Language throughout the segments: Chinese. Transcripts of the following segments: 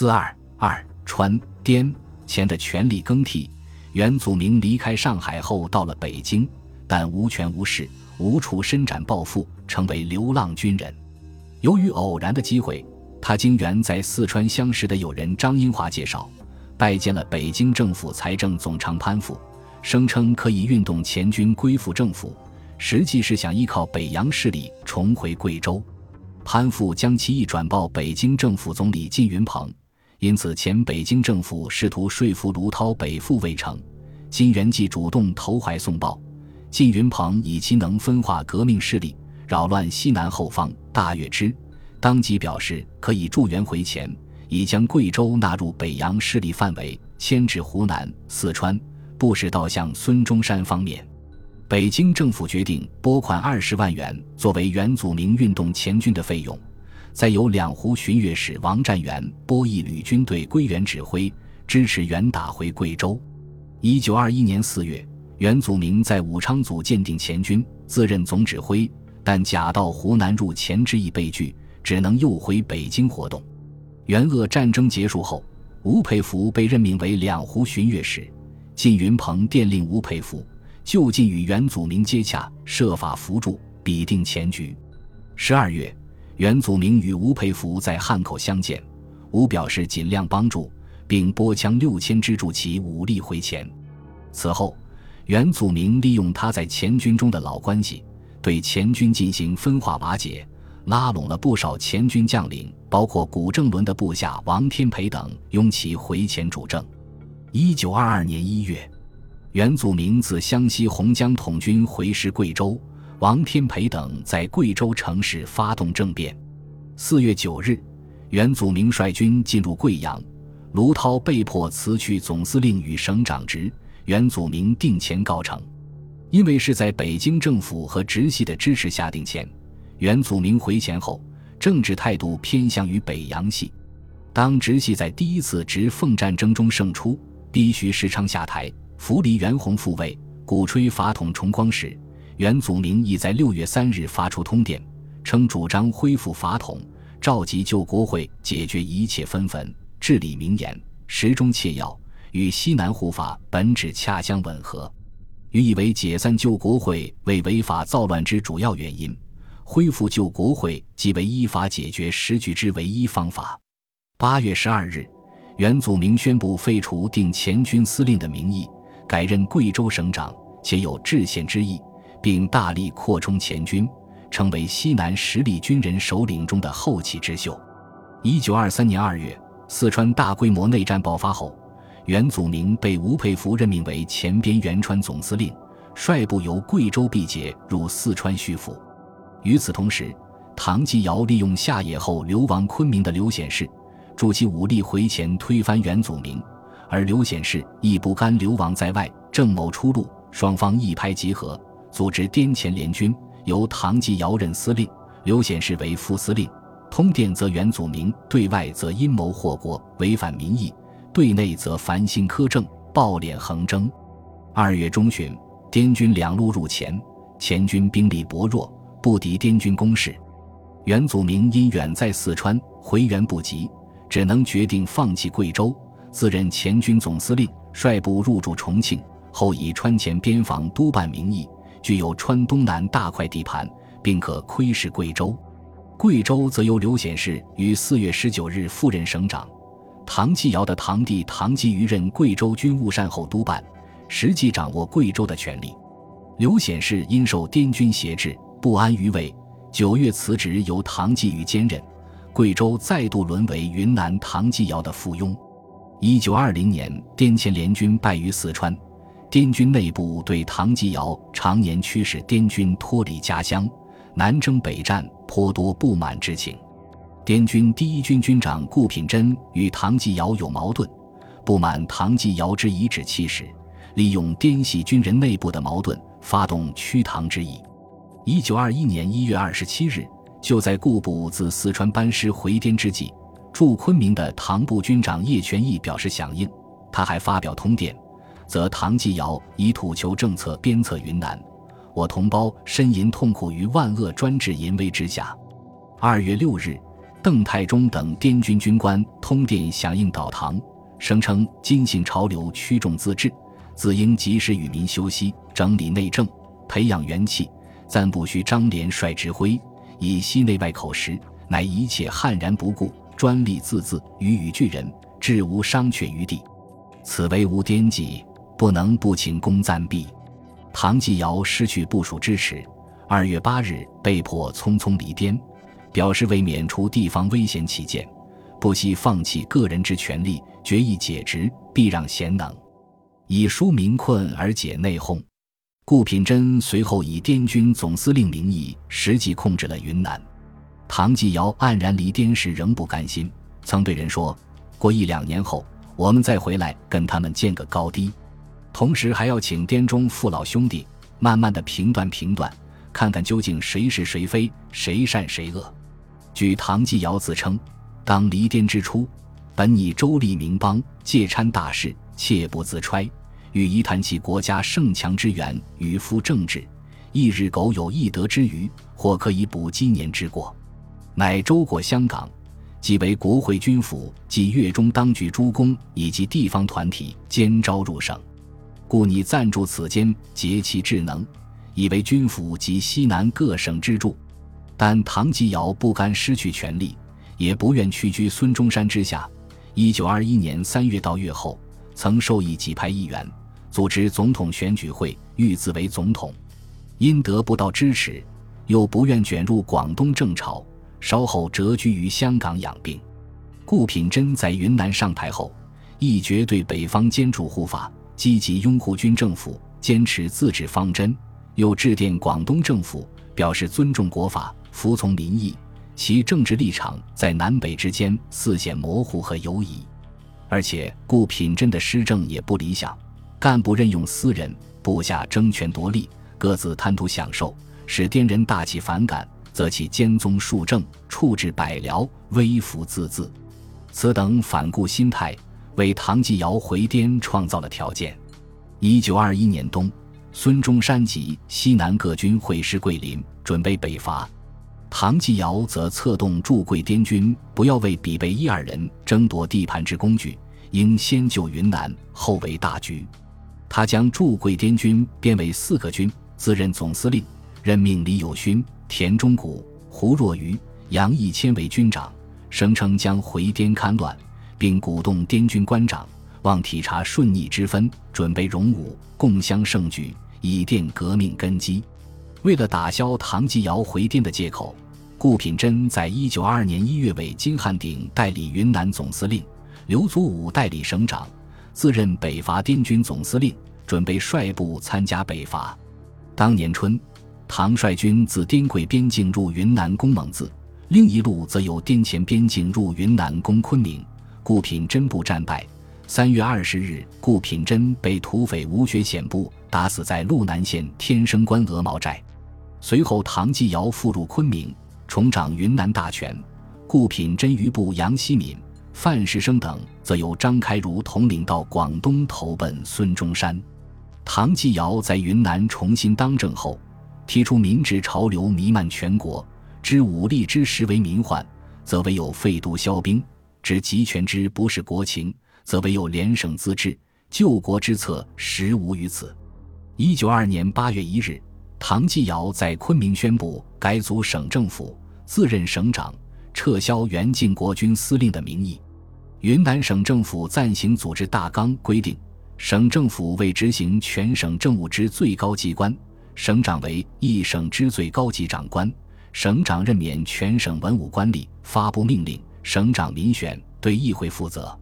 四二二川滇黔的权力更替，袁祖明离开上海后到了北京，但无权无势，无处伸展抱负，成为流浪军人。由于偶然的机会，他经原在四川相识的友人张英华介绍，拜见了北京政府财政总长潘复，声称可以运动前军归附政府，实际是想依靠北洋势力重回贵州。潘复将其一转报北京政府总理靳云鹏。因此，前北京政府试图说服卢涛北赴未成，金元济主动投怀送抱。靳云鹏以其能分化革命势力，扰乱西南后方，大悦之，当即表示可以助援回黔，已将贵州纳入北洋势力范围，迁至湖南、四川，不使倒向孙中山方面。北京政府决定拨款二十万元作为元祖明运动前军的费用。再由两湖巡阅使王占元拨一旅军队归元指挥，支持元打回贵州。一九二一年四月，元祖明在武昌组建定前军，自任总指挥，但假到湖南入黔之意被拒，只能又回北京活动。元鄂战争结束后，吴佩孚被任命为两湖巡阅使，靳云鹏电令吴佩孚就近与元祖明接洽，设法扶助，比定前局。十二月。袁祖明与吴佩孚在汉口相见，吴表示尽量帮助，并拨枪六千支助其武力回黔。此后，袁祖明利用他在黔军中的老关系，对黔军进行分化瓦解，拉拢了不少黔军将领，包括古正伦的部下王天培等，拥其回黔主政。一九二二年一月，袁祖明自湘西洪江统军回师贵州。王天培等在贵州城市发动政变。四月九日，袁祖明率军进入贵阳，卢涛被迫辞去总司令与省长职，袁祖明定前告成。因为是在北京政府和直系的支持下定前，袁祖明回黔后，政治态度偏向于北洋系。当直系在第一次直奉战争中胜出，逼徐世昌下台，扶黎袁洪复位，鼓吹法统重光时。袁祖明亦在六月三日发出通电，称主张恢复法统，召集旧国会解决一切纷纷，至理名言，时中切要，与西南护法本旨恰相吻合，予以为解散旧国会为违法造乱之主要原因，恢复旧国会即为依法解决时局之唯一方法。八月十二日，袁祖明宣布废除定前军司令的名义，改任贵州省长，且有制宪之意。并大力扩充前军，成为西南实力军人首领中的后起之秀。一九二三年二月，四川大规模内战爆发后，袁祖明被吴佩孚任命为前边原川总司令，率部由贵州毕节入四川叙府。与此同时，唐继尧利用下野后流亡昆明的刘显世，助其武力回黔推翻袁祖明，而刘显世亦不甘流亡在外，正谋出路，双方一拍即合。组织滇黔联军，由唐继尧任司令，刘显世为副司令。通电则袁祖明对外则阴谋祸国，违反民意；对内则繁星苛政，暴敛横征。二月中旬，滇军两路入黔，黔军兵力薄弱，不敌滇军攻势。袁祖明因远在四川，回援不及，只能决定放弃贵州，自任黔军总司令，率部入驻重庆，后以川黔边防督办名义。具有川东南大块地盘，并可窥视贵州。贵州则由刘显世于四月十九日赴任省长，唐继尧的堂弟唐继瑜任贵州军务善后督办，实际掌握贵州的权力。刘显世因受滇军挟制，不安于位，九月辞职，由唐继瑜兼任。贵州再度沦为云南唐继尧的附庸。一九二零年，滇黔联军败于四川。滇军内部对唐继尧常年驱使滇军脱离家乡、南征北战颇多不满之情。滇军第一军军长顾品珍与唐继尧有矛盾，不满唐继尧之颐指气使，利用滇系军人内部的矛盾，发动驱唐之意。一九二一年一月二十七日，就在顾部自四川班师回滇之际，驻昆明的唐部军长叶全义表示响应，他还发表通电。则唐继尧以土球政策鞭策云南，我同胞呻吟痛苦于万恶专制淫威之下。二月六日，邓泰忠等滇军军官通电响应倒唐，声称今信潮流趋众自治，自应及时与民休息，整理内政，培养元气，暂不需张连率指挥，以息内外口实，乃一切悍然不顾，专利自恣，予与巨人，至无商榷余地。此为无颠计，不能不请功暂避。唐继尧失去部署支持，二月八日被迫匆匆离滇，表示为免除地方危险起见，不惜放弃个人之权利，决意解职，避让贤能，以纾民困而解内讧。顾品珍随后以滇军总司令名义实际控制了云南。唐继尧黯然离滇时仍不甘心，曾对人说：“过一两年后，我们再回来跟他们见个高低。”同时还要请滇中父老兄弟慢慢的评断评断，看看究竟谁是谁非，谁善谁恶。据唐继尧自称，当离滇之初，本拟周立明邦，借参大事，切不自揣。欲一谈其国家盛强之源，与夫政治，一日苟有一德之余，或可以补积年之过。乃周过香港，即为国会军府及粤中当局诸公以及地方团体兼招入省。故拟暂驻此间，竭其智能，以为军府及西南各省支柱。但唐继尧不甘失去权力，也不愿屈居孙中山之下。一九二一年三月到月后，曾授意几派议员组织总统选举会，欲自为总统。因得不到支持，又不愿卷入广东政潮，稍后谪居于香港养病。顾品珍在云南上台后，一决对北方坚主护法。积极拥护军政府，坚持自治方针，又致电广东政府，表示尊重国法，服从民意。其政治立场在南北之间似显模糊和犹疑。而且顾品珍的施政也不理想，干部任用私人，部下争权夺利，各自贪图享受，使滇人大起反感，则其兼宗庶政，处置百僚，微服自恣。此等反顾心态。为唐继尧回滇创造了条件。一九二一年冬，孙中山及西南各军会师桂林，准备北伐。唐继尧则策动驻桂滇军不要为比贝一二人争夺地盘之工具，应先救云南，后为大局。他将驻桂滇军编为四个军，自任总司令，任命李友勋、田中谷、胡若愚、杨义谦为军长，声称将回滇勘乱。并鼓动滇军官长望体察顺逆之分，准备荣武，共襄盛举，以奠革命根基。为了打消唐继尧回滇的借口，顾品珍在一九二二年一月为金汉鼎代理云南总司令，刘祖武代理省长，自任北伐滇军总司令，准备率部参加北伐。当年春，唐率军自滇桂边境入云南攻蒙自，另一路则由滇黔边境入云南攻昆明。顾品珍部战败。三月二十日，顾品珍被土匪吴学显部打死在路南县天生关鹅毛寨。随后，唐继尧复入昆明，重掌云南大权。顾品珍余部杨希敏、范世生等，则由张开儒统领到广东投奔孙中山。唐继尧在云南重新当政后，提出民治潮流弥漫全国，知武力之实为民患，则唯有废都消兵。知集权之不是国情，则唯有联省自治；救国之策实无于此。一九二年八月一日，唐继尧在昆明宣布改组省政府，自任省长，撤销原晋国军司令的名义。云南省政府暂行组织大纲规定，省政府为执行全省政务之最高机关，省长为一省之最高级长官，省长任免全省文武官吏，发布命令。省长民选，对议会负责，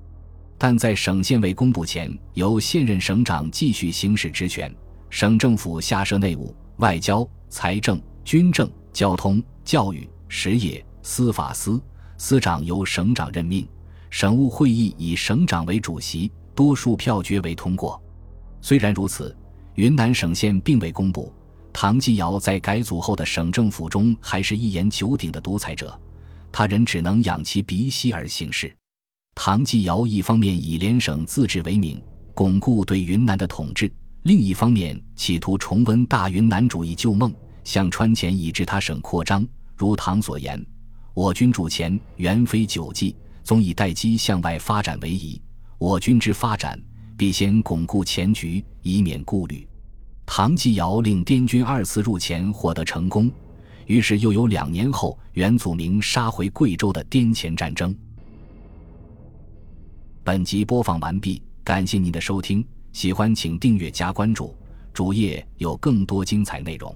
但在省县未公布前，由现任省长继续行使职权。省政府下设内务、外交、财政、军政、交通、教育、实业、司法司，司长由省长任命。省务会议以省长为主席，多数票决为通过。虽然如此，云南省县并未公布。唐继尧在改组后的省政府中，还是一言九鼎的独裁者。他人只能仰其鼻息而行事。唐继尧一方面以联省自治为名，巩固对云南的统治；另一方面企图重温大云南主义旧梦，向川黔以至他省扩张。如唐所言：“我军主前原非久计，总以待机向外发展为宜。我军之发展，必先巩固前局，以免顾虑。唐继尧令滇军二次入黔获得成功，于是又有两年后元祖明杀回贵州的滇黔战争。本集播放完毕，感谢您的收听，喜欢请订阅加关注，主页有更多精彩内容。